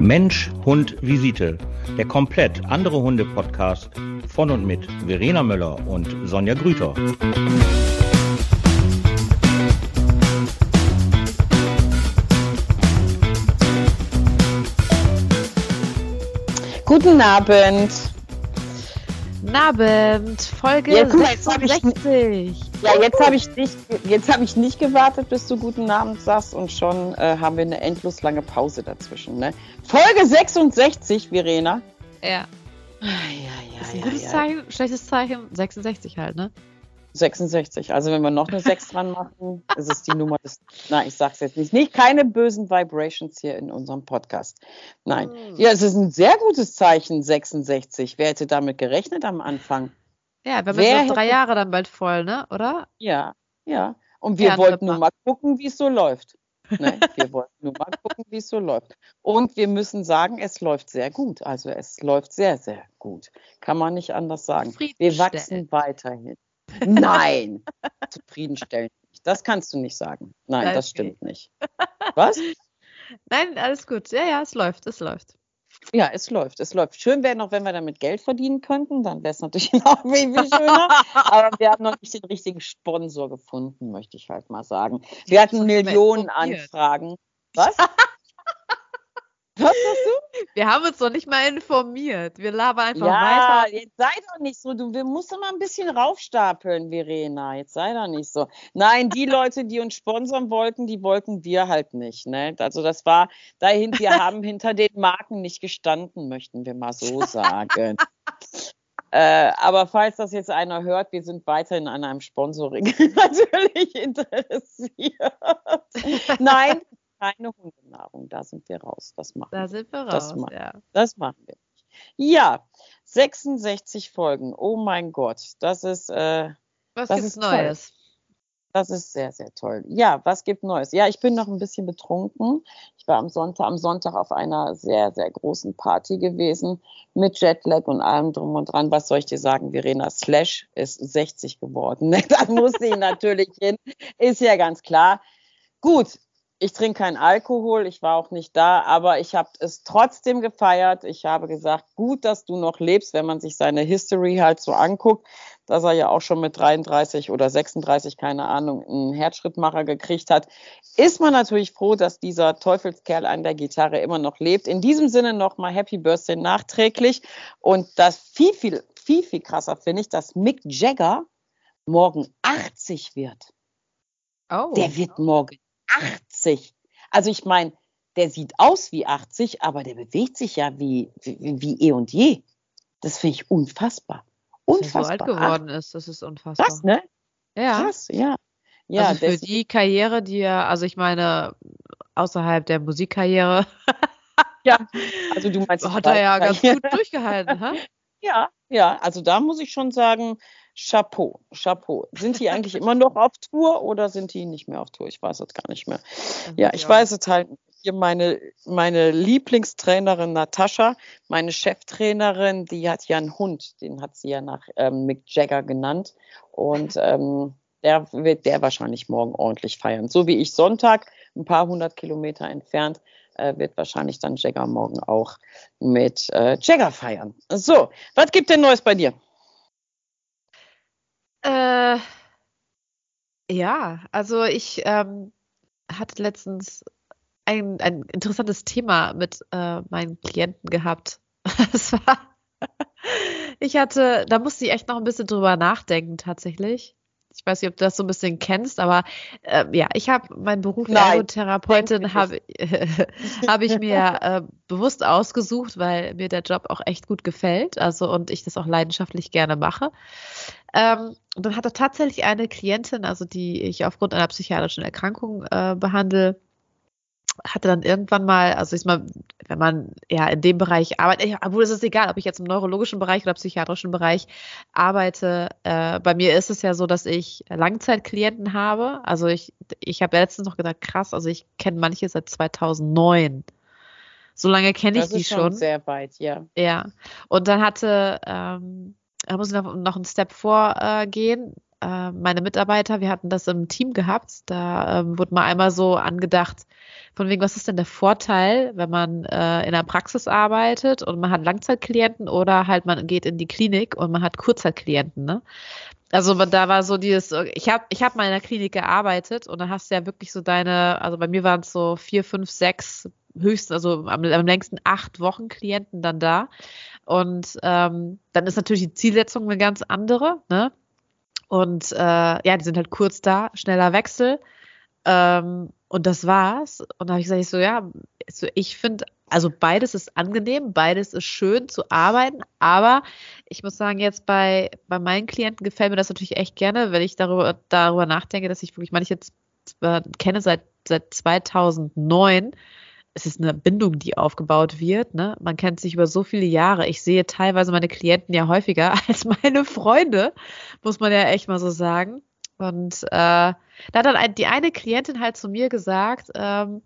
Mensch, Hund, Visite. Der komplett andere Hunde-Podcast von und mit Verena Möller und Sonja Grüter. Guten Abend. Guten Abend, Folge jetzt 66. Ja, jetzt habe ich, nicht- jetzt hab ich nicht gewartet, bis du guten Abend sagst und schon äh, haben wir eine endlos lange Pause dazwischen. Ne? Folge 66, Verena. Ja, Ah, ja, ist ja, ein gutes ja, ja. Zeichen, schlechtes Zeichen, 66 halt, ne? 66. Also wenn wir noch eine 6 dran machen, ist es die Nummer des. Nein, ich sag's jetzt nicht. Nicht keine bösen Vibrations hier in unserem Podcast. Nein. Hm. Ja, es ist ein sehr gutes Zeichen, 66. Wer hätte damit gerechnet am Anfang? Ja, wir haben Wer jetzt noch drei hätte- Jahre dann bald voll, ne? Oder? Ja, ja. Und wir Ja, wollten nur mal gucken, wie es so läuft. Ne? Wir wollten nur mal gucken, wie es so läuft. Und wir müssen sagen, es läuft sehr gut. Also es läuft sehr, sehr gut. Kann man nicht anders sagen. Wir wachsen weiterhin. Nein, zufriedenstellend. Das kannst du nicht sagen. Nein, Okay. das stimmt nicht. Was? Nein, alles gut. Ja, ja, es läuft, es läuft. Ja, es läuft, es läuft. Schön wäre noch, wenn wir damit Geld verdienen könnten, dann wäre es natürlich noch viel, viel schöner. Aber wir haben noch nicht den richtigen Sponsor gefunden, möchte ich halt mal sagen. Wir hatten Millionen. Anfragen. Was? Was hast du? Wir haben uns noch nicht mal informiert. Wir labern einfach Ja, weiter. jetzt sei doch nicht so. Du wir musst mal ein bisschen raufstapeln, Verena. Jetzt sei doch nicht so. Nein, die Leute, die uns sponsern wollten, die wollten wir halt nicht. Ne? Also das war dahin, wir haben hinter den Marken nicht gestanden, möchten wir mal so sagen. Äh, aber falls das jetzt einer hört, wir sind weiterhin an einem Sponsoring natürlich interessiert. Nein, keine Hundenahrung, da sind wir raus. Das machen wir. Da sind wir Das raus, macht- ja. Das machen wir. Ja, 66 Folgen. Oh mein Gott, das ist, äh, Was Das gibt's ist toll. Neues? das ist sehr, sehr toll. Ja, was gibt Neues? Ja, ich bin noch ein bisschen betrunken. Ich war am Sonntag, am Sonntag auf einer sehr, sehr großen Party gewesen mit Jetlag und allem drum und dran. Was soll ich dir sagen? Verena Slash ist 60 geworden. Da muss sie natürlich hin. Ist ja ganz klar. Gut, ich trinke keinen Alkohol, ich war auch nicht da, aber ich habe es trotzdem gefeiert. Ich habe gesagt, gut, dass du noch lebst, wenn man sich seine History halt so anguckt, dass er ja auch schon mit 33 oder 36, keine Ahnung, einen Herzschrittmacher gekriegt hat, ist man natürlich froh, dass dieser Teufelskerl an der Gitarre immer noch lebt. In diesem Sinne nochmal Happy Birthday nachträglich. Und das viel, viel, viel, viel krasser finde ich, dass Mick Jagger morgen 80 wird. Oh. Der wird morgen 80. Also ich meine, der sieht aus wie 80, aber der bewegt sich ja wie, wie, wie eh und je. Das finde ich unfassbar. dass er so Unfassbar. alt geworden ist, das ist unfassbar. Krass, ne? Ja. Krass, ja. Ja, also für die Karriere, die er, also ich meine, außerhalb der Musikkarriere, ja. Also du meinst, hat er ja ganz gut durchgehalten. hä? Ja, ja, also da muss ich schon sagen, Chapeau, Chapeau. Sind die eigentlich immer noch auf Tour oder sind die nicht mehr auf Tour? Ich weiß es gar nicht mehr. Ja, ich auch weiß es halt. Hier meine, meine Lieblingstrainerin Natascha, meine Cheftrainerin, die hat ja einen Hund, den hat sie ja nach ähm, Mick Jagger genannt. Und ähm, der wird der wahrscheinlich morgen ordentlich feiern. So wie ich Sonntag, ein paar hundert Kilometer entfernt, äh, wird wahrscheinlich dann Jagger morgen auch mit äh, Jagger feiern. So, was gibt denn Neues bei dir? Äh, ja, also ich ähm, hatte letztens ein, ein interessantes Thema mit äh, meinen Klienten gehabt. Es war, ich hatte, da musste ich echt noch ein bisschen drüber nachdenken tatsächlich. Ich weiß nicht, ob du das so ein bisschen kennst, aber äh, ja, ich habe meinen Beruf Nein, Ergotherapeutin habe habe ich mir äh, bewusst ausgesucht, weil mir der Job auch echt gut gefällt, also und ich das auch leidenschaftlich gerne mache. Ähm, und dann hatte tatsächlich eine Klientin, also die ich aufgrund einer psychiatrischen Erkrankung äh, behandle, hatte dann irgendwann mal, also ich mal, wenn man ja in dem Bereich arbeitet, obwohl es ist egal, ob ich jetzt im neurologischen Bereich oder psychiatrischen Bereich arbeite. Äh, bei mir ist es ja so, dass ich Langzeitklienten habe. Also ich, ich habe letztens noch gedacht, krass, also ich kenne manche seit 2009. So lange kenne ich die schon schon. sehr weit, ja. Ja, und dann hatte, ähm, da muss ich noch, noch einen Step vorgehen. äh, meine Mitarbeiter, wir hatten das im Team gehabt, da ähm, wurde mal einmal so angedacht, von wegen, was ist denn der Vorteil, wenn man äh, in der Praxis arbeitet und man hat Langzeitklienten oder halt man geht in die Klinik und man hat Kurzzeitklienten, ne? Also da war so dieses, ich habe ich hab mal in der Klinik gearbeitet und dann hast du ja wirklich so deine, also bei mir waren es so vier, fünf, sechs, höchstens, also am, am längsten acht Wochen Klienten dann da. Und ähm, dann ist natürlich die Zielsetzung eine ganz andere, ne? Und äh, ja, die sind halt kurz da, schneller Wechsel. Ähm, und das war's. Und da habe ich gesagt, ich so, ja, so, ich finde, also beides ist angenehm, beides ist schön zu arbeiten, aber ich muss sagen, jetzt bei, bei meinen Klienten gefällt mir das natürlich echt gerne, wenn ich darüber, darüber nachdenke, dass ich wirklich manche jetzt äh, kenne seit, seit 2009 es ist eine Bindung, die aufgebaut wird. Ne? Man kennt sich über so viele Jahre. Ich sehe teilweise meine Klienten ja häufiger als meine Freunde, muss man ja echt mal so sagen. Und äh, da hat dann die eine Klientin halt zu mir gesagt, ähm,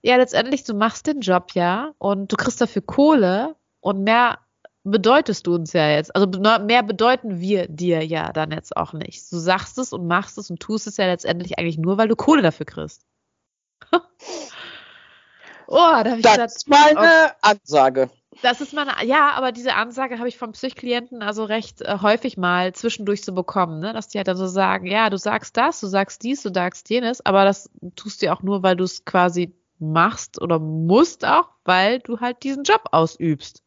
ja, letztendlich, du machst den Job ja und du kriegst dafür Kohle und mehr bedeutest du uns ja jetzt. Also mehr bedeuten wir dir ja dann jetzt auch nicht. Du sagst es und machst es und tust es ja letztendlich eigentlich nur, weil du Kohle dafür kriegst. Oh, da habe ich das gesagt, ist meine okay. Ansage. Das ist meine, ja, aber diese Ansage habe ich vom Psychklienten also recht äh, häufig mal zwischendurch zu bekommen, ne? dass die halt dann so sagen, ja, du sagst das, du sagst dies, du sagst jenes, aber das tust du auch nur, weil du es quasi machst oder musst auch, weil du halt diesen Job ausübst.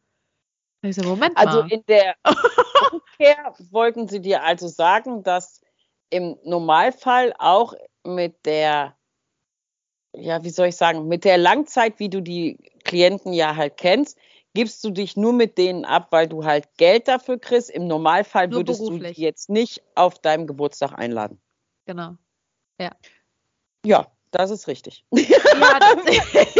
So, Moment also mal. Also in der Umkehr wollten sie dir also sagen, dass im Normalfall auch mit der ja, wie soll ich sagen, mit der Langzeit, wie du die Klienten ja halt kennst, gibst du dich nur mit denen ab, weil du halt Geld dafür kriegst. Im Normalfall nur würdest beruflich. du die jetzt nicht auf deinem Geburtstag einladen. Genau. Ja. Ja, das ist richtig. Ja, das,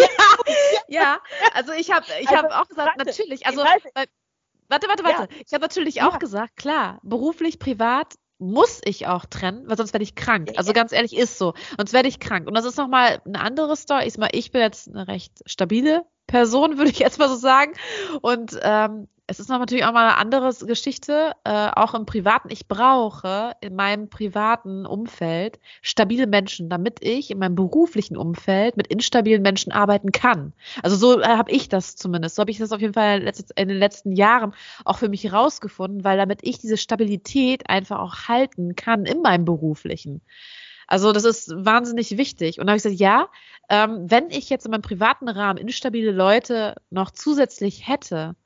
ja also ich habe ich also, hab auch gesagt, warte, natürlich, also warte, warte, warte. Ja. Ich habe natürlich ja. auch gesagt, klar, beruflich, privat muss ich auch trennen, weil sonst werde ich krank. Also ganz ehrlich, ist so. Sonst werde ich krank. Und das ist nochmal eine andere Story. Ich, mal, ich bin jetzt eine recht stabile Person, würde ich jetzt mal so sagen. Und ähm, es ist natürlich auch mal eine andere Geschichte, äh, auch im Privaten. Ich brauche in meinem privaten Umfeld stabile Menschen, damit ich in meinem beruflichen Umfeld mit instabilen Menschen arbeiten kann. Also so äh, habe ich das zumindest. So habe ich das auf jeden Fall in den letzten Jahren auch für mich herausgefunden, weil damit ich diese Stabilität einfach auch halten kann in meinem beruflichen. Also das ist wahnsinnig wichtig. Und da habe ich gesagt, ja, ähm, wenn ich jetzt in meinem privaten Rahmen instabile Leute noch zusätzlich hätte,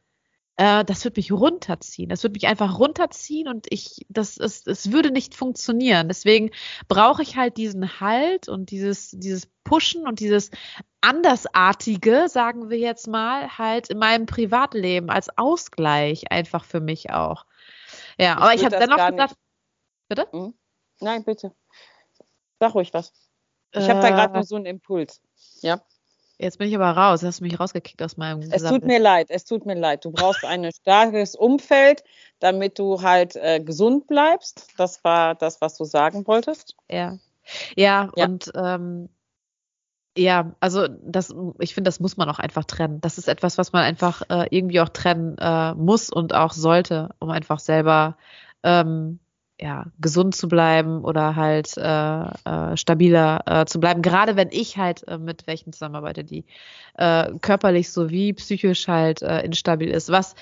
äh, das wird mich runterziehen. Das wird mich einfach runterziehen und ich, das ist, es würde nicht funktionieren. Deswegen brauche ich halt diesen Halt und dieses, dieses Pushen und dieses Andersartige, sagen wir jetzt mal, halt in meinem Privatleben als Ausgleich einfach für mich auch. Ja, ich aber ich habe dennoch gesagt, bitte? Hm? Nein, bitte. Sag ruhig was. Ich äh, habe da gerade nur so einen Impuls. Ja. Jetzt bin ich aber raus, hast du mich rausgekickt aus meinem Es tut mir leid, es tut mir leid. Du brauchst ein starkes Umfeld, damit du halt äh, gesund bleibst. Das war das, was du sagen wolltest. Ja. Ja, ja. und ähm, ja, also das, ich finde, das muss man auch einfach trennen. Das ist etwas, was man einfach äh, irgendwie auch trennen äh, muss und auch sollte, um einfach selber ähm, ja, gesund zu bleiben oder halt äh, äh, stabiler äh, zu bleiben. Gerade wenn ich halt äh, mit welchen zusammenarbeite, die äh, körperlich sowie psychisch halt äh, instabil ist. Was,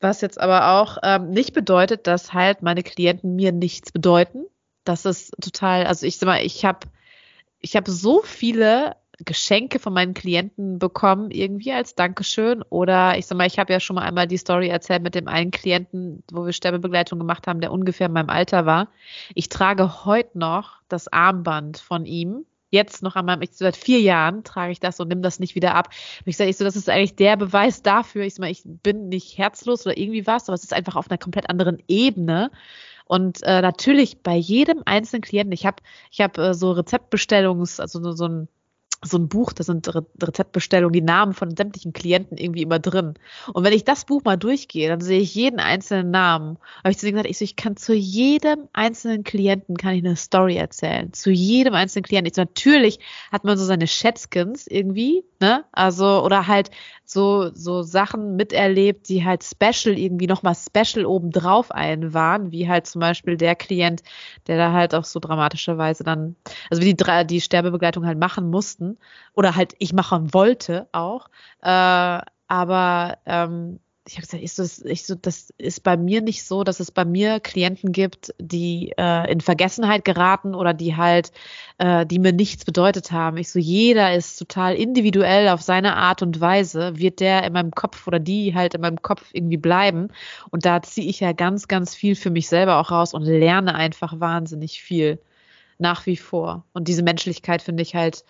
was jetzt aber auch ähm, nicht bedeutet, dass halt meine Klienten mir nichts bedeuten. Das ist total, also ich sag mal, ich habe ich habe so viele Geschenke von meinen Klienten bekommen, irgendwie als Dankeschön. Oder ich sag mal, ich habe ja schon mal einmal die Story erzählt mit dem einen Klienten, wo wir Sterbebegleitung gemacht haben, der ungefähr in meinem Alter war. Ich trage heute noch das Armband von ihm. Jetzt noch an meinem, ich, seit vier Jahren trage ich das und nimm das nicht wieder ab. Und ich sage, ich so, das ist eigentlich der Beweis dafür. Ich sag mal, ich bin nicht herzlos oder irgendwie was, aber es ist einfach auf einer komplett anderen Ebene. Und äh, natürlich bei jedem einzelnen Klienten, ich habe ich hab, äh, so Rezeptbestellungs, also so, so ein so ein Buch, da sind Re Rezeptbestellungen, die Namen von sämtlichen Klienten irgendwie immer drin. Und wenn ich das Buch mal durchgehe, dann sehe ich jeden einzelnen Namen. Habe ich zu denen gesagt, ich, so, ich kann zu jedem einzelnen Klienten kann ich eine Story erzählen. Zu jedem einzelnen Klienten. Ich so, natürlich hat man so seine Schätzkins irgendwie, ne? Also, oder halt so, so Sachen miterlebt, die halt special irgendwie nochmal special obendrauf ein waren, wie halt zum Beispiel der Klient, der da halt auch so dramatischerweise dann, also wie die, die Sterbebegleitung halt machen mussten oder halt ich machen wollte auch. Äh, aber ähm, ich habe gesagt, ich so, ich so, das ist bei mir nicht so, dass es bei mir Klienten gibt, die äh, in Vergessenheit geraten oder die halt, äh, die mir nichts bedeutet haben. Ich so, jeder ist total individuell auf seine Art und Weise, wird der in meinem Kopf oder die halt in meinem Kopf irgendwie bleiben. Und da ziehe ich ja ganz, ganz viel für mich selber auch raus und lerne einfach wahnsinnig viel nach wie vor. Und diese Menschlichkeit finde ich halt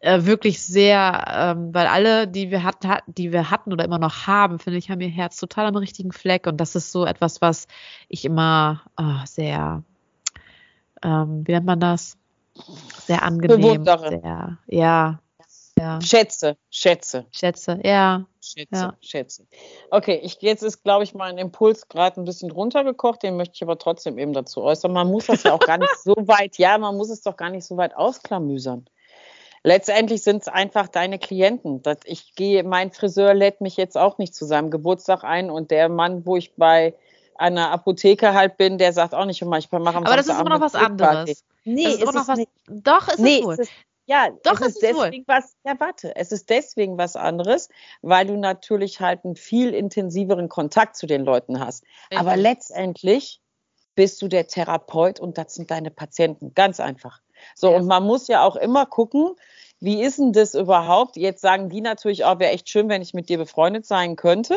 äh, wirklich sehr, ähm, weil alle, die wir hatten, die wir hatten oder immer noch haben, finde ich, haben ihr Herz total am richtigen Fleck. Und das ist so etwas, was ich immer oh, sehr, ähm, wie nennt man das? Sehr angenehm. Sehr, ja, ja. Schätze, Schätze. Schätze, ja. Schätze, ja. Schätze. Okay, ich, jetzt ist, glaube ich, mein Impuls gerade ein bisschen runtergekocht, den möchte ich aber trotzdem eben dazu äußern. Man muss das ja auch gar nicht so weit, ja, man muss es doch gar nicht so weit ausklamüsern. Letztendlich sind es einfach deine Klienten. Das, ich gehe, mein Friseur lädt mich jetzt auch nicht zu seinem Geburtstag ein und der Mann, wo ich bei einer Apotheke halt bin, der sagt auch nicht immer, ich mache am Aber das ist immer noch was anderes. Nee, das ist, ist noch was, nicht. Doch, ist nee, es wohl. Ist, ja, Doch, es ist, ist deswegen wohl. was, ja warte, es ist deswegen was anderes, weil du natürlich halt einen viel intensiveren Kontakt zu den Leuten hast. Richtig. Aber letztendlich bist du der Therapeut und das sind deine Patienten. Ganz einfach. So, ja. und man muss ja auch immer gucken, wie ist denn das überhaupt? Jetzt sagen die natürlich auch, wäre echt schön, wenn ich mit dir befreundet sein könnte.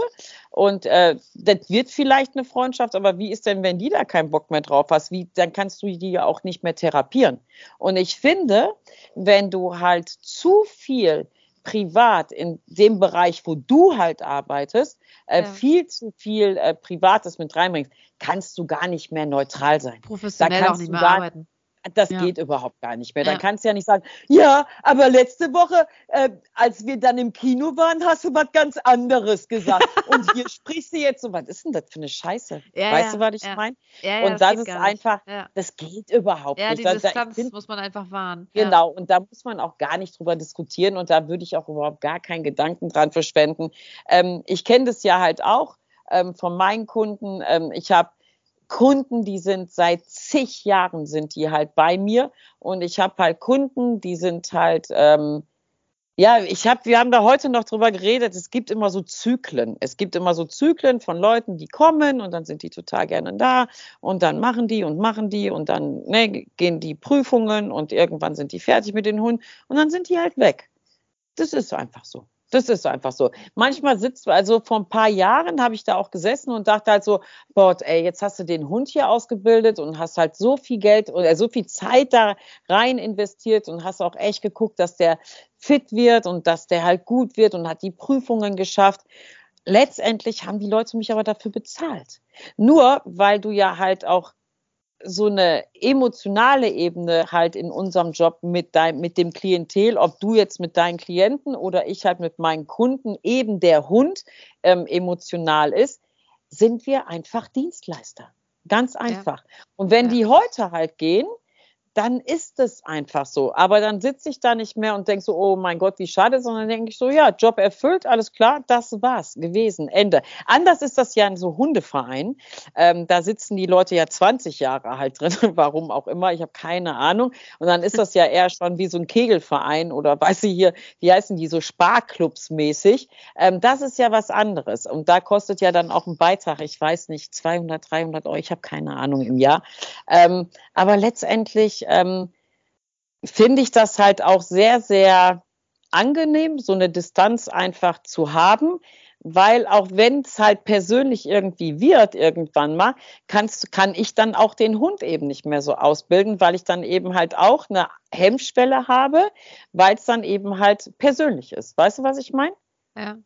Und äh, das wird vielleicht eine Freundschaft, aber wie ist denn, wenn die da keinen Bock mehr drauf hast? Wie, dann kannst du die ja auch nicht mehr therapieren. Und ich finde, wenn du halt zu viel privat in dem Bereich, wo du halt arbeitest, äh, ja. viel zu viel äh, Privates mit reinbringst, kannst du gar nicht mehr neutral sein. Professionell auch nicht mehr arbeiten. Das ja. geht überhaupt gar nicht mehr. Dann ja. kannst du ja nicht sagen, ja, aber letzte Woche, äh, als wir dann im Kino waren, hast du was ganz anderes gesagt. Und hier sprichst du jetzt so, was ist denn das für eine Scheiße? Ja, weißt du, was ich meine? und das, das ist einfach, das geht überhaupt nicht. Ja, die Distanz find, muss man einfach wahren. Genau, und da muss man auch gar nicht drüber diskutieren und da würde ich auch überhaupt gar keinen Gedanken dran verschwenden. Ähm, ich kenne das ja halt auch ähm, von meinen Kunden. Ähm, ich habe Kunden, die sind seit zig Jahren sind die halt bei mir und ich habe halt Kunden, die sind halt ähm, ja, ich habe, wir haben da heute noch drüber geredet. Es gibt immer so Zyklen. Es gibt immer so Zyklen von Leuten, die kommen und dann sind die total gerne da und dann machen die und machen die und dann ne, gehen die Prüfungen und irgendwann sind die fertig mit den Hunden und dann sind die halt weg. Das ist einfach so. Das ist einfach so. Manchmal sitzt, also vor ein paar Jahren habe ich da auch gesessen und dachte halt so, Gott, ey, jetzt hast du den Hund hier ausgebildet und hast halt so viel Geld oder so viel Zeit da rein investiert und hast auch echt geguckt, dass der fit wird und dass der halt gut wird und hat die Prüfungen geschafft. Letztendlich haben die Leute mich aber dafür bezahlt. Nur weil du ja halt auch so eine emotionale Ebene halt in unserem Job mit, dein, mit dem Klientel, ob du jetzt mit deinen Klienten oder ich halt mit meinen Kunden, eben der Hund ähm, emotional ist, sind wir einfach Dienstleister. Ganz einfach. Ja. Und wenn ja. die heute halt gehen, dann ist es einfach so. Aber dann sitze ich da nicht mehr und denke so, oh mein Gott, wie schade, sondern denke ich so, ja, Job erfüllt, alles klar, das war's gewesen, Ende. Anders ist das ja in so Hundeverein. Ähm, da sitzen die Leute ja 20 Jahre halt drin, warum auch immer, ich habe keine Ahnung. Und dann ist das ja eher schon wie so ein Kegelverein oder weiß ich hier, wie heißen die, so Sparclubs mäßig. Ähm, das ist ja was anderes. Und da kostet ja dann auch ein Beitrag, ich weiß nicht, 200, 300 Euro, ich habe keine Ahnung im Jahr. Ähm, aber letztendlich ähm, finde ich das halt auch sehr, sehr angenehm, so eine Distanz einfach zu haben, weil auch wenn es halt persönlich irgendwie wird, irgendwann mal, kannst, kann ich dann auch den Hund eben nicht mehr so ausbilden, weil ich dann eben halt auch eine Hemmschwelle habe, weil es dann eben halt persönlich ist. Weißt du, was ich meine? Ja.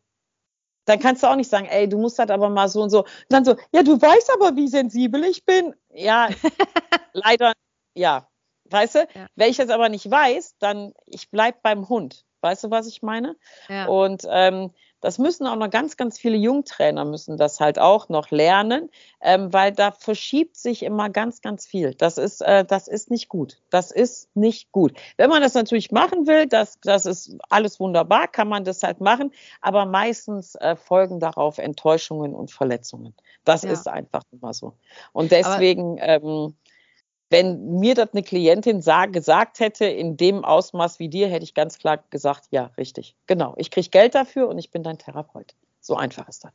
Dann kannst du auch nicht sagen, ey, du musst halt aber mal so und so. Und dann so, ja, du weißt aber, wie sensibel ich bin. Ja, leider, ja. Weißt du? Ja. Wenn ich das aber nicht weiß, dann ich bleib beim Hund. Weißt du, was ich meine? Ja. Und ähm, das müssen auch noch ganz, ganz viele Jungtrainer müssen das halt auch noch lernen, ähm, weil da verschiebt sich immer ganz, ganz viel. Das ist, äh, das ist nicht gut. Das ist nicht gut. Wenn man das natürlich machen will, das, das ist alles wunderbar, kann man das halt machen, aber meistens äh, folgen darauf Enttäuschungen und Verletzungen. Das Ja. ist einfach immer so. Und deswegen, ähm, wenn mir das eine Klientin sag, gesagt hätte, in dem Ausmaß wie dir, hätte ich ganz klar gesagt, ja, richtig. Genau. Ich kriege Geld dafür und ich bin dein Therapeut. So einfach ist das.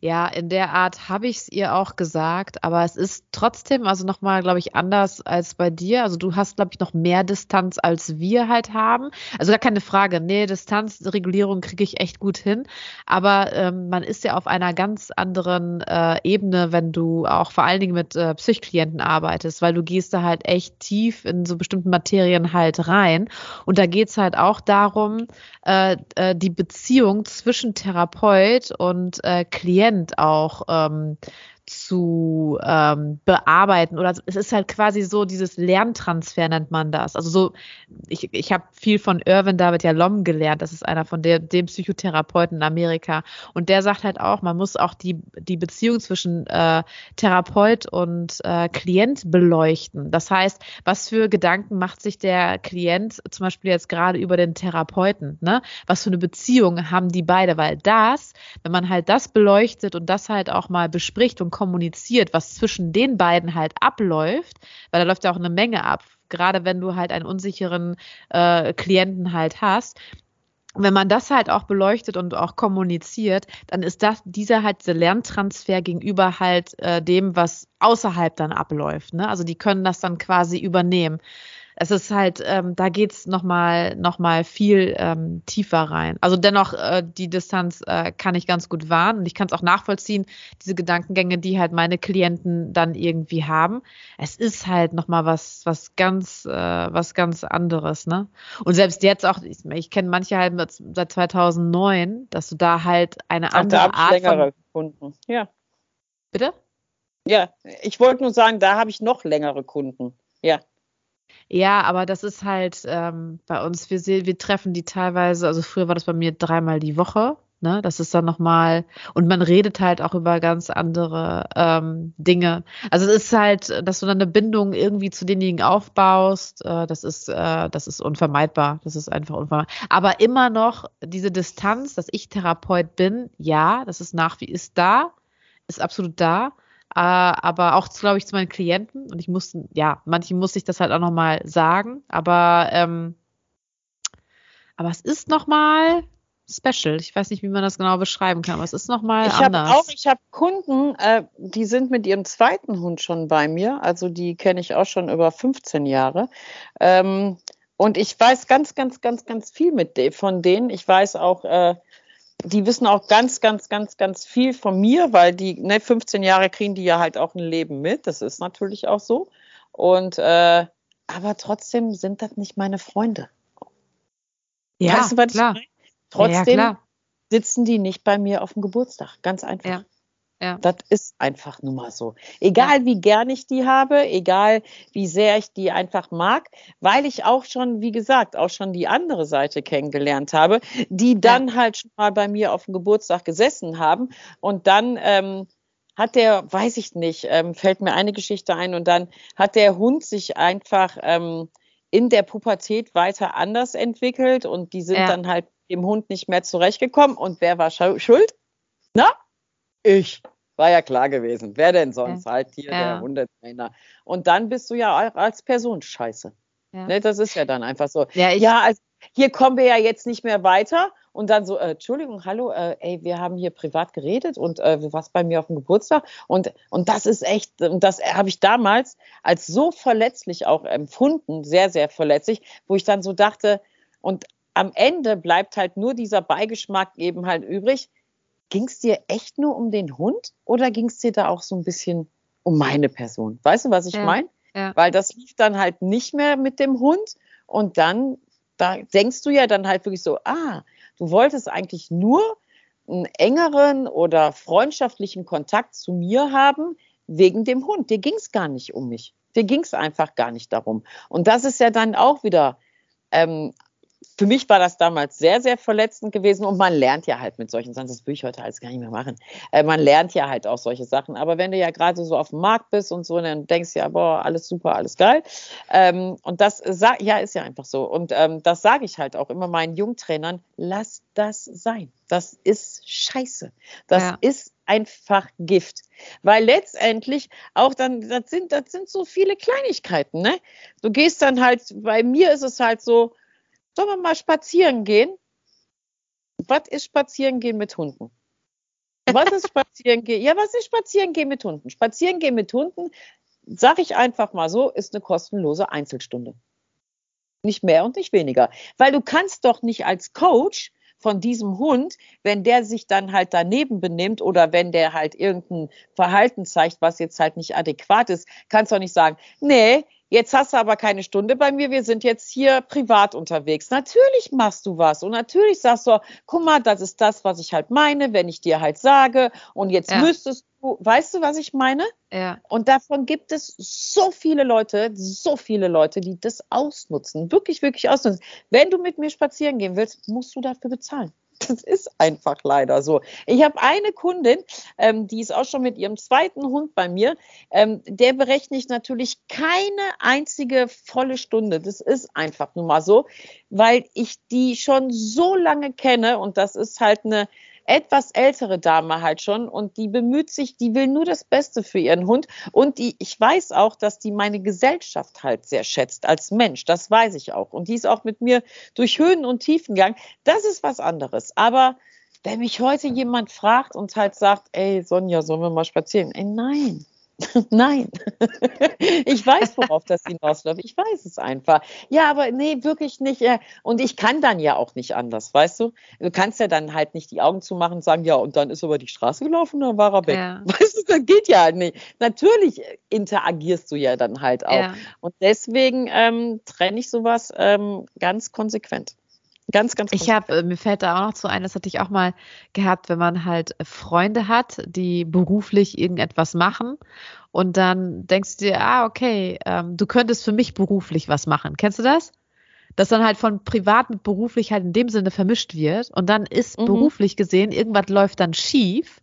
Ja, in der Art habe ich es ihr auch gesagt, aber es ist trotzdem, also nochmal, glaube ich, anders als bei dir. Also du hast, glaube ich, noch mehr Distanz, als wir halt haben. Also gar keine Frage. Nee, Distanzregulierung kriege ich echt gut hin. Aber ähm, man ist ja auf einer ganz anderen äh, Ebene, wenn du auch vor allen Dingen mit äh, Psychklienten arbeitest, weil du gehst da halt echt tief in so bestimmten Materien halt rein. Und da geht's halt auch darum, äh, äh, die Beziehung zwischen Therapeut und äh, Klient auch ähm, zu ähm, bearbeiten oder es ist halt quasi so dieses Lerntransfer nennt man das. Also so ich, ich habe viel von Irvin David Yalom gelernt, das ist einer von der, dem Psychotherapeuten in Amerika und der sagt halt auch, man muss auch die die Beziehung zwischen äh, Therapeut und äh, Klient beleuchten. Das heißt, was für Gedanken macht sich der Klient zum Beispiel jetzt gerade über den Therapeuten, ne? Was für eine Beziehung haben die beide, weil das, wenn man halt das beleuchtet und das halt auch mal bespricht und kommuniziert, was zwischen den beiden halt abläuft, weil da läuft ja auch eine Menge ab, gerade wenn du halt einen unsicheren äh, Klienten halt hast. Wenn man das halt auch beleuchtet und auch kommuniziert, dann ist das dieser halt der Lerntransfer gegenüber halt äh, dem, was außerhalb dann abläuft. Ne? Also die können das dann quasi übernehmen es ist halt, ähm, da geht's nochmal noch mal viel ähm, tiefer rein. Also dennoch, äh, die Distanz äh, kann ich ganz gut wahren und ich kann es auch nachvollziehen, diese Gedankengänge, die halt meine Klienten dann irgendwie haben. Es ist halt nochmal was, was ganz, äh, was ganz anderes, ne? Und selbst jetzt auch, ich, ich kenne manche halt seit 2009, dass du da halt eine Ach, andere ich Art längere von, Kunden. Ja. bitte? Ja, ich wollte nur sagen, da habe ich noch längere Kunden. Ja. Ja, aber das ist halt ähm, bei uns, wir, wir treffen die teilweise, also früher war das bei mir dreimal die Woche, ne? Das ist dann nochmal, und man redet halt auch über ganz andere ähm, Dinge. Also es ist halt, dass du dann eine Bindung irgendwie zu denjenigen aufbaust, äh, das ist, äh, das ist unvermeidbar. Das ist einfach unvermeidbar. Aber immer noch diese Distanz, dass ich Therapeut bin, ja, das ist nach wie ist da, ist absolut da. Äh, aber auch, glaube ich, zu meinen Klienten. Und ich musste, ja, manchen musste ich das halt auch nochmal sagen. Aber, ähm, aber es ist nochmal special. Ich weiß nicht, wie man das genau beschreiben kann, aber es ist nochmal Ich habe anders. auch, ich habe Kunden, äh, die sind mit ihrem zweiten Hund schon bei mir. Also die kenne ich auch schon über 15 Jahre. Ähm, und ich weiß ganz, ganz, ganz, ganz viel mit de von denen. Ich weiß auch, äh, die wissen auch ganz, ganz, ganz, ganz viel von mir, weil die, ne, 15 Jahre kriegen die ja halt auch ein Leben mit. Das ist natürlich auch so. Und äh, aber trotzdem sind das nicht meine Freunde. ja, weißt du, was klar. ich meine? Trotzdem ja, klar. sitzen die nicht bei mir auf dem Geburtstag. Ganz einfach. Ja. Ja. Das ist einfach nun mal so. Egal wie gern ich die habe, egal wie sehr ich die einfach mag, weil ich auch schon, wie gesagt, auch schon die andere Seite kennengelernt habe, die dann halt schon mal bei mir auf dem Geburtstag gesessen haben und dann ähm, hat der, weiß ich nicht, ähm, fällt mir eine Geschichte ein und dann hat der Hund sich einfach ähm, in der Pubertät weiter anders entwickelt und die sind Ja. dann halt dem Hund nicht mehr zurechtgekommen und wer war schuld? Na? Ich. War ja klar gewesen. Wer denn sonst? Halt hier Ja. der Hundetrainer. Und dann bist du ja auch als Person scheiße. Ja. Ne, das ist ja dann einfach so. Ja, Ja, also hier kommen wir ja jetzt nicht mehr weiter. Und dann so, äh, Entschuldigung, hallo, äh, ey, wir haben hier privat geredet und äh, du warst bei mir auf dem Geburtstag. Und, und das ist echt, und das habe ich damals als so verletzlich auch empfunden, sehr, sehr verletzlich, wo ich dann so dachte, und am Ende bleibt halt nur dieser Beigeschmack eben halt übrig. Ging es dir echt nur um den Hund oder ging es dir da auch so ein bisschen um meine Person? Weißt du, was ich Ja. meine? ja. Weil das lief dann halt nicht mehr mit dem Hund und dann, da denkst du ja dann halt wirklich so, ah, du wolltest eigentlich nur einen engeren oder freundschaftlichen Kontakt zu mir haben wegen dem Hund. Dir ging es gar nicht um mich. Dir ging es einfach gar nicht darum. Und das ist ja dann auch wieder ähm, für mich war das damals sehr, sehr verletzend gewesen und man lernt ja halt mit solchen Sachen, das würde ich heute alles gar nicht mehr machen. Äh, man lernt ja halt auch solche Sachen. Aber wenn du ja gerade so auf dem Markt bist und so, dann denkst du ja, boah, alles super, alles geil. Ähm, und das, ja, ist ja einfach so. Und ähm, das sage ich halt auch immer meinen Jungtrainern, lass das sein. Das ist scheiße. Das ja. ist einfach Gift. Weil letztendlich auch dann, das sind, das sind so viele Kleinigkeiten, ne? Du gehst dann halt, bei mir ist es halt so, Sollen wir mal spazieren gehen? Was ist spazieren gehen mit Hunden? Was ist spazieren gehen? Ja, was ist spazieren gehen mit Hunden? Spazieren gehen mit Hunden, sage ich einfach mal so, ist eine kostenlose Einzelstunde. Nicht mehr und nicht weniger. Weil du kannst doch nicht als Coach von diesem Hund, wenn der sich dann halt daneben benimmt oder wenn der halt irgendein Verhalten zeigt, was jetzt halt nicht adäquat ist, kannst du auch nicht sagen, nee, Jetzt hast du aber keine Stunde bei mir, wir sind jetzt hier privat unterwegs. Natürlich machst du was und natürlich sagst du, guck mal, das ist das, was ich halt meine, wenn ich dir halt sage und jetzt ja. müsstest du, weißt du, was ich meine? Ja. Und davon gibt es so viele Leute, so viele Leute, die das ausnutzen, wirklich, wirklich ausnutzen. Wenn du mit mir spazieren gehen willst, musst du dafür bezahlen. Das ist einfach leider so. Ich habe eine Kundin, ähm, die ist auch schon mit ihrem zweiten Hund bei mir. Ähm, der berechne ich natürlich keine einzige volle Stunde. Das ist einfach nur mal so, weil ich die schon so lange kenne und das ist halt eine etwas ältere Dame halt schon und die bemüht sich, die will nur das Beste für ihren Hund und die, ich weiß auch, dass die meine Gesellschaft halt sehr schätzt als Mensch, das weiß ich auch und die ist auch mit mir durch Höhen und Tiefen gegangen, das ist was anderes, aber wenn mich heute jemand fragt und halt sagt, ey Sonja, sollen wir mal spazieren? Ey, nein, Nein, ich weiß, worauf das hinausläuft. Ich weiß es einfach. Ja, aber nee, wirklich nicht. Und ich kann dann ja auch nicht anders, weißt du? Du kannst ja dann halt nicht die Augen zumachen und sagen, ja, und dann ist er über die Straße gelaufen, dann war er weg. Ja. Weißt du, das geht ja nicht. Natürlich interagierst du ja dann halt auch. Ja. Und deswegen ähm, trenne ich sowas ähm, ganz konsequent. Ganz, ganz Ich habe, äh, mir fällt da auch noch zu ein, das hatte ich auch mal gehabt, wenn man halt Freunde hat, die beruflich irgendetwas machen und dann denkst du dir, ah, okay, ähm, du könntest für mich beruflich was machen. Kennst du das? Dass dann halt von privat mit beruflich halt in dem Sinne vermischt wird und dann ist mhm. beruflich gesehen, irgendwas läuft dann schief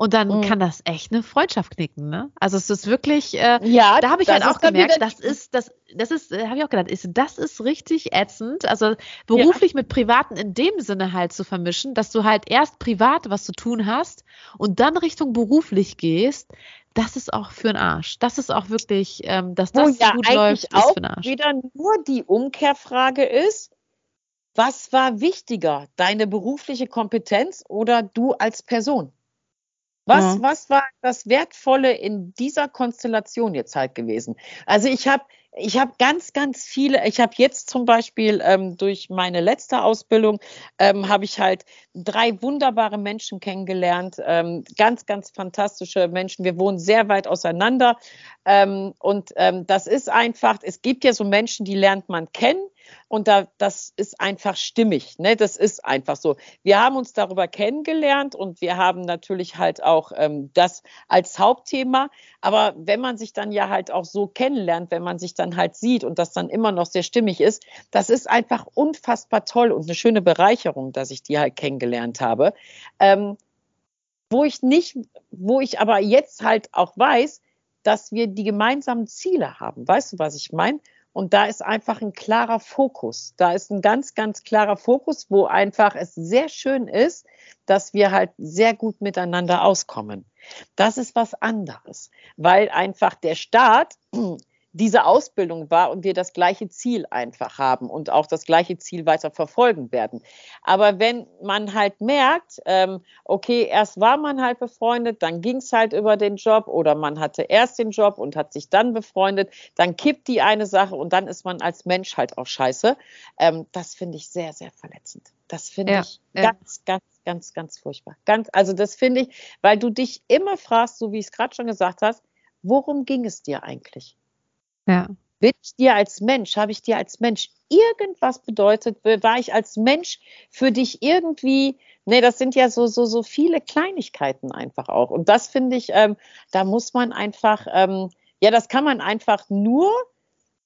und dann mhm. kann das echt eine Freundschaft knicken, ne? Also es ist wirklich, äh, ja, da habe ich halt auch gemerkt, das ist, das, das ist, äh, habe ich auch gedacht, ist, das ist richtig ätzend. Also beruflich ja. mit Privaten in dem Sinne halt zu vermischen, dass du halt erst privat was zu tun hast und dann Richtung beruflich gehst, das ist auch für den Arsch. Das ist auch wirklich, ähm, dass das Wo ja gut läuft, ist für den Arsch. wieder nur die Umkehrfrage ist, was war wichtiger, deine berufliche Kompetenz oder du als Person? Was, ja. was war das Wertvolle in dieser Konstellation jetzt halt gewesen? Also ich habe ich habe ganz, ganz viele, ich habe jetzt zum Beispiel ähm, durch meine letzte Ausbildung, ähm, habe ich halt drei wunderbare Menschen kennengelernt, ähm, ganz, ganz fantastische Menschen. Wir wohnen sehr weit auseinander ähm, und ähm, das ist einfach, es gibt ja so Menschen, die lernt man kennen und da, das ist einfach stimmig. Ne? Das ist einfach so. Wir haben uns darüber kennengelernt und wir haben natürlich halt auch ähm, das als Hauptthema. Aber wenn man sich dann ja halt auch so kennenlernt, wenn man sich dann halt sieht und das dann immer noch sehr stimmig ist, das ist einfach unfassbar toll und eine schöne Bereicherung, dass ich die halt kennengelernt habe. Ähm, wo ich nicht, wo ich aber jetzt halt auch weiß, dass wir die gemeinsamen Ziele haben. Weißt du, was ich meine? Und da ist einfach ein klarer Fokus. Da ist ein ganz, ganz klarer Fokus, wo einfach es sehr schön ist, dass wir halt sehr gut miteinander auskommen. Das ist was anderes, weil einfach der Staat diese Ausbildung war und wir das gleiche Ziel einfach haben und auch das gleiche Ziel weiter verfolgen werden. Aber wenn man halt merkt, ähm, okay, erst war man halt befreundet, dann ging es halt über den Job oder man hatte erst den Job und hat sich dann befreundet, dann kippt die eine Sache und dann ist man als Mensch halt auch scheiße. Ähm, das finde ich sehr, sehr verletzend. Das finde ja, ich ja. ganz, ganz, ganz, ganz furchtbar. Ganz, also das finde ich, weil du dich immer fragst, so wie ich es gerade schon gesagt hast, worum ging es dir eigentlich? Ja. Bin ich dir als Mensch, habe ich dir als Mensch irgendwas bedeutet? War ich als Mensch für dich irgendwie, nee, das sind ja so, so, so viele Kleinigkeiten einfach auch. Und das finde ich, ähm, da muss man einfach, ähm, ja, das kann man einfach nur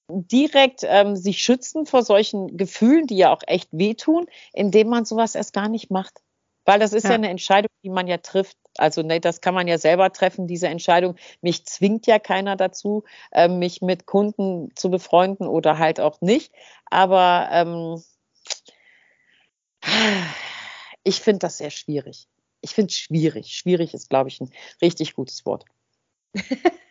direkt ähm, sich schützen vor solchen Gefühlen, die ja auch echt wehtun, indem man sowas erst gar nicht macht. Weil das ist ja, ja eine Entscheidung, die man ja trifft. Also ne, das kann man ja selber treffen, diese Entscheidung. Mich zwingt ja keiner dazu, äh, mich mit Kunden zu befreunden oder halt auch nicht. Aber ähm, ich finde das sehr schwierig. Ich finde es schwierig. Schwierig ist, glaube ich, ein richtig gutes Wort.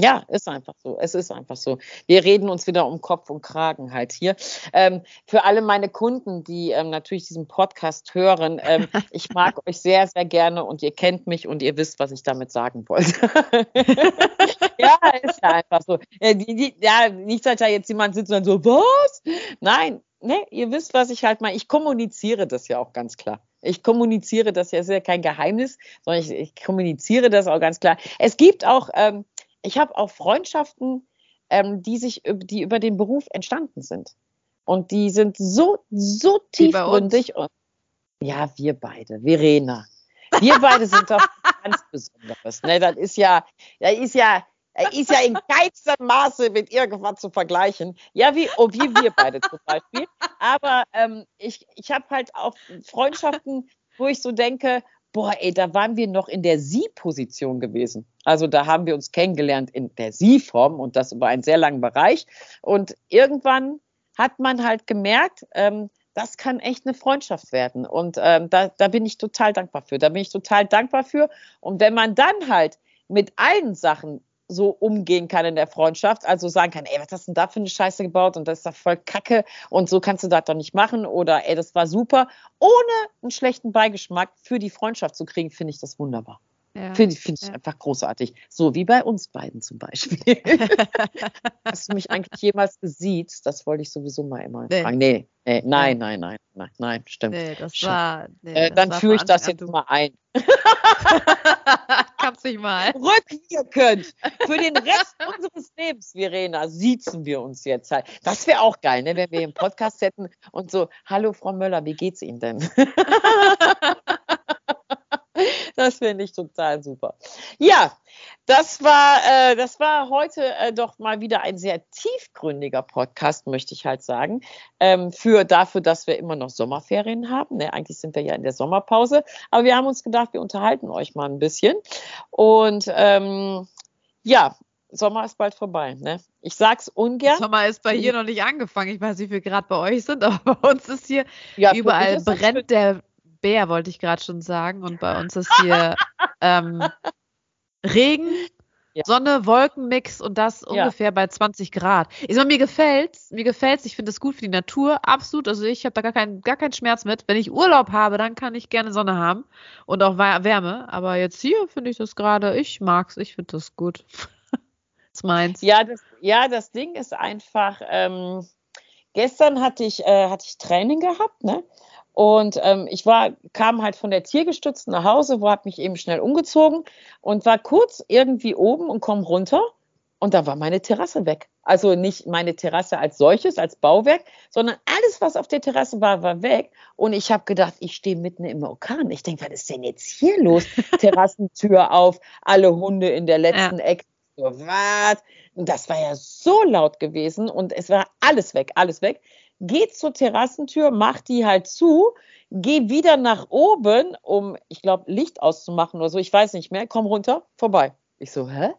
Ja, ist einfach so. Es ist einfach so. Wir reden uns wieder um Kopf und Kragen halt hier. Ähm, für alle meine Kunden, die ähm, natürlich diesen Podcast hören, ähm, ich mag euch sehr, sehr gerne und ihr kennt mich und ihr wisst, was ich damit sagen wollte. ja, ist ja einfach so. Ja, die, die, ja, nicht, dass da jetzt jemand sitzt und so, was? Nein, ne, ihr wisst, was ich halt mal, ich kommuniziere das ja auch ganz klar. Ich kommuniziere das ja, ist ja kein Geheimnis, sondern ich, ich kommuniziere das auch ganz klar. Es gibt auch, ähm, ich habe auch Freundschaften, ähm, die sich, die über den Beruf entstanden sind. Und die sind so, so tiefgründig. Und, ja, wir beide, Verena. Wir beide sind doch ganz Besonderes. Ne? Das ist ja, das ist ja, das ist ja in keinem Maße mit irgendwas zu vergleichen. Ja, wie, oh, wie wir beide zum Beispiel. Aber ähm, ich, ich habe halt auch Freundschaften, wo ich so denke, boah, ey, da waren wir noch in der Sie-Position gewesen. Also da haben wir uns kennengelernt in der Sie-Form und das über einen sehr langen Bereich. Und irgendwann hat man halt gemerkt, ähm, das kann echt eine Freundschaft werden. Und ähm, da, da bin ich total dankbar für. Da bin ich total dankbar für. Und wenn man dann halt mit allen Sachen so umgehen kann in der Freundschaft, also sagen kann, ey, was hast du denn da für eine Scheiße gebaut und das ist doch voll Kacke und so kannst du das doch nicht machen oder ey, das war super, ohne einen schlechten Beigeschmack für die Freundschaft zu kriegen, finde ich das wunderbar. Ja, Finde find ich ja. einfach großartig. So wie bei uns beiden zum Beispiel. Hast du mich eigentlich jemals gesiezt? Das wollte ich sowieso mal immer nee. fragen. Nee, nee, nein, nein, nein, nein, nein, stimmt. Nee, das war. Nee, äh, dann führe ich das jetzt mal ein. Kannst dich mal. Rückwirkend. Für den Rest unseres Lebens, Verena, siezen wir uns jetzt halt. Das wäre auch geil, ne, wenn wir einen Podcast hätten und so, hallo Frau Möller, wie geht's Ihnen denn? Das finde ich total super. Ja, das war, äh, das war heute äh, doch mal wieder ein sehr tiefgründiger Podcast, möchte ich halt sagen. Ähm, für dafür, dass wir immer noch Sommerferien haben. Ne, eigentlich sind wir ja in der Sommerpause, aber wir haben uns gedacht, wir unterhalten euch mal ein bisschen. Und ähm, ja, Sommer ist bald vorbei, ne? Ich sag's ungern. Sommer ist bei hier noch nicht angefangen. Ich weiß nicht, wie viel Grad bei euch sind, aber bei uns ist hier ja, überall brennt der Bär, wollte ich gerade schon sagen. Und bei uns ist hier ähm, Regen, ja. Sonne, Wolkenmix und das ja. ungefähr bei 20 Grad. Ich sag, mir gefällt's, mir gefällt's, ich finde es gut für die Natur, absolut. Also ich habe da gar keinen, gar keinen Schmerz mit. Wenn ich Urlaub habe, dann kann ich gerne Sonne haben und auch Wärme. Aber jetzt hier finde ich das gerade, ich mag's, ich finde das gut. Was meinst Ja, das, ja, das Ding ist einfach, ähm, gestern hatte ich, äh, hatte ich Training gehabt, ne? Und ähm, ich war, kam halt von der Tiergestützten nach Hause, wo habe mich eben schnell umgezogen und war kurz irgendwie oben und komme runter und da war meine Terrasse weg. Also nicht meine Terrasse als solches, als Bauwerk, sondern alles, was auf der Terrasse war, war weg. Und ich habe gedacht, ich stehe mitten im Orkan. Ich denke, was ist denn jetzt hier los? Terrassentür auf, alle Hunde in der letzten ja. Ecke. So, was? Und das war ja so laut gewesen und es war alles weg, alles weg geh zur Terrassentür, mach die halt zu, geh wieder nach oben, um, ich glaube, Licht auszumachen oder so, ich weiß nicht mehr, komm runter, vorbei. Ich so, hä?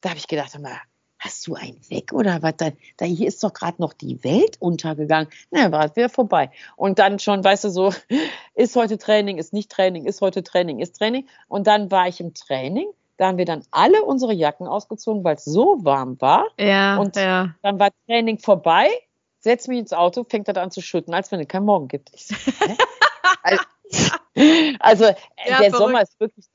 Da habe ich gedacht, mal, hast du einen weg oder was? Da, da hier ist doch gerade noch die Welt untergegangen. Na, war wieder vorbei. Und dann schon, weißt du, so, ist heute Training, ist nicht Training, ist heute Training, ist Training. Und dann war ich im Training. Da haben wir dann alle unsere Jacken ausgezogen, weil es so warm war. Ja. Und ja. dann war Training vorbei setzt mich ins Auto, fängt er an zu schütten, als wenn es keinen Morgen gibt. So, also, also ja, der verrückt. Sommer ist wirklich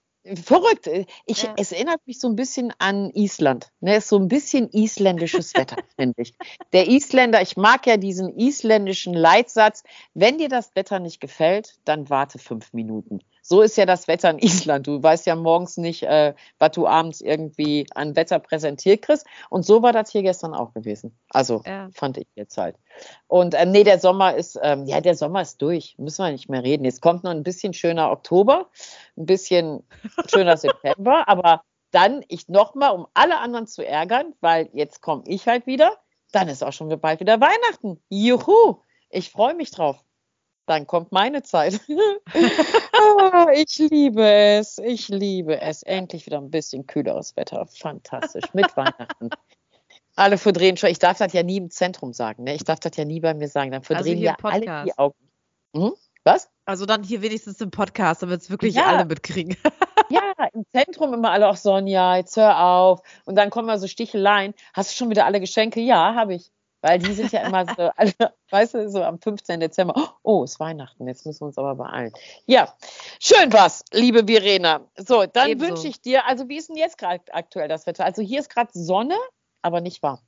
verrückt. Ich, ja. Es erinnert mich so ein bisschen an Island. Ne, ist so ein bisschen isländisches Wetter, finde ich. Der Isländer, ich mag ja diesen isländischen Leitsatz, wenn dir das Wetter nicht gefällt, dann warte fünf Minuten so ist ja das Wetter in Island. Du weißt ja morgens nicht, äh, was du abends irgendwie an Wetter präsentiert kriegst. Und so war das hier gestern auch gewesen. Also ja. fand ich jetzt halt. Und äh, nee, der Sommer ist, ähm, ja, der Sommer ist durch. Müssen wir nicht mehr reden. Jetzt kommt noch ein bisschen schöner Oktober, ein bisschen schöner September, aber dann ich nochmal, um alle anderen zu ärgern, weil jetzt komme ich halt wieder. dann ist auch schon bald wieder Weihnachten. Juhu, ich freue mich drauf. Dann kommt meine Zeit. oh, ich liebe es, ich liebe es. Endlich wieder ein bisschen kühleres Wetter. Fantastisch. Mit Weihnachten. Alle verdrehen schon. Ich darf das ja nie im Zentrum sagen. Ne? Ich darf das ja nie bei mir sagen. Dann Also verdrehen hier ja alle die Augen. Mhm. Was? Also dann hier wenigstens im Podcast, damit es wirklich Ja. alle mitkriegen. Ja, im Zentrum immer alle auch Sonja, jetzt hör auf. Und dann kommen mal so Sticheleien. Hast du schon wieder alle Geschenke? Ja, habe ich. Weil die sind ja immer so, alle, weißt du, so am 15. Dezember. Oh, ist Weihnachten, jetzt müssen wir uns aber beeilen. Ja, schön was, liebe Verena. So, dann Ebenso. wünsche ich dir, also wie ist denn jetzt gerade aktuell das Wetter? Also hier ist gerade Sonne, aber nicht warm.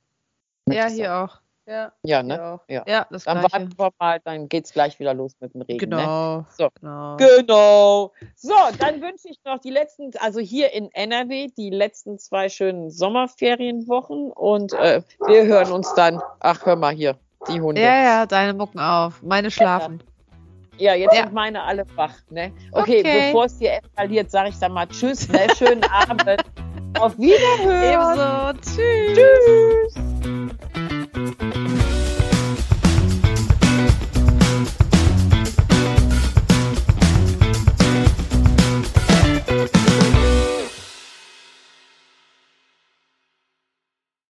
Ja, hier auch. Ja, Ja, ne? Ja. Ja, das Dann gleiche. warten wir mal, dann geht's gleich wieder los mit dem Regen. Ne? Genau. So. genau. Genau. So, dann wünsche ich noch die letzten, also hier in NRW, die letzten zwei schönen Sommerferienwochen und äh, wir hören uns dann, ach hör mal hier, die Hunde. Ja, ja, deine mucken auf. Meine schlafen. Ja, jetzt Ja. sind meine alle wach, ne? Okay, Okay. bevor es dir eskaliert, sage ich dann mal Tschüss, ne? Schönen Abend. Auf Wiederhören. Ebenso. Tschüss. Tschüss. Thank you.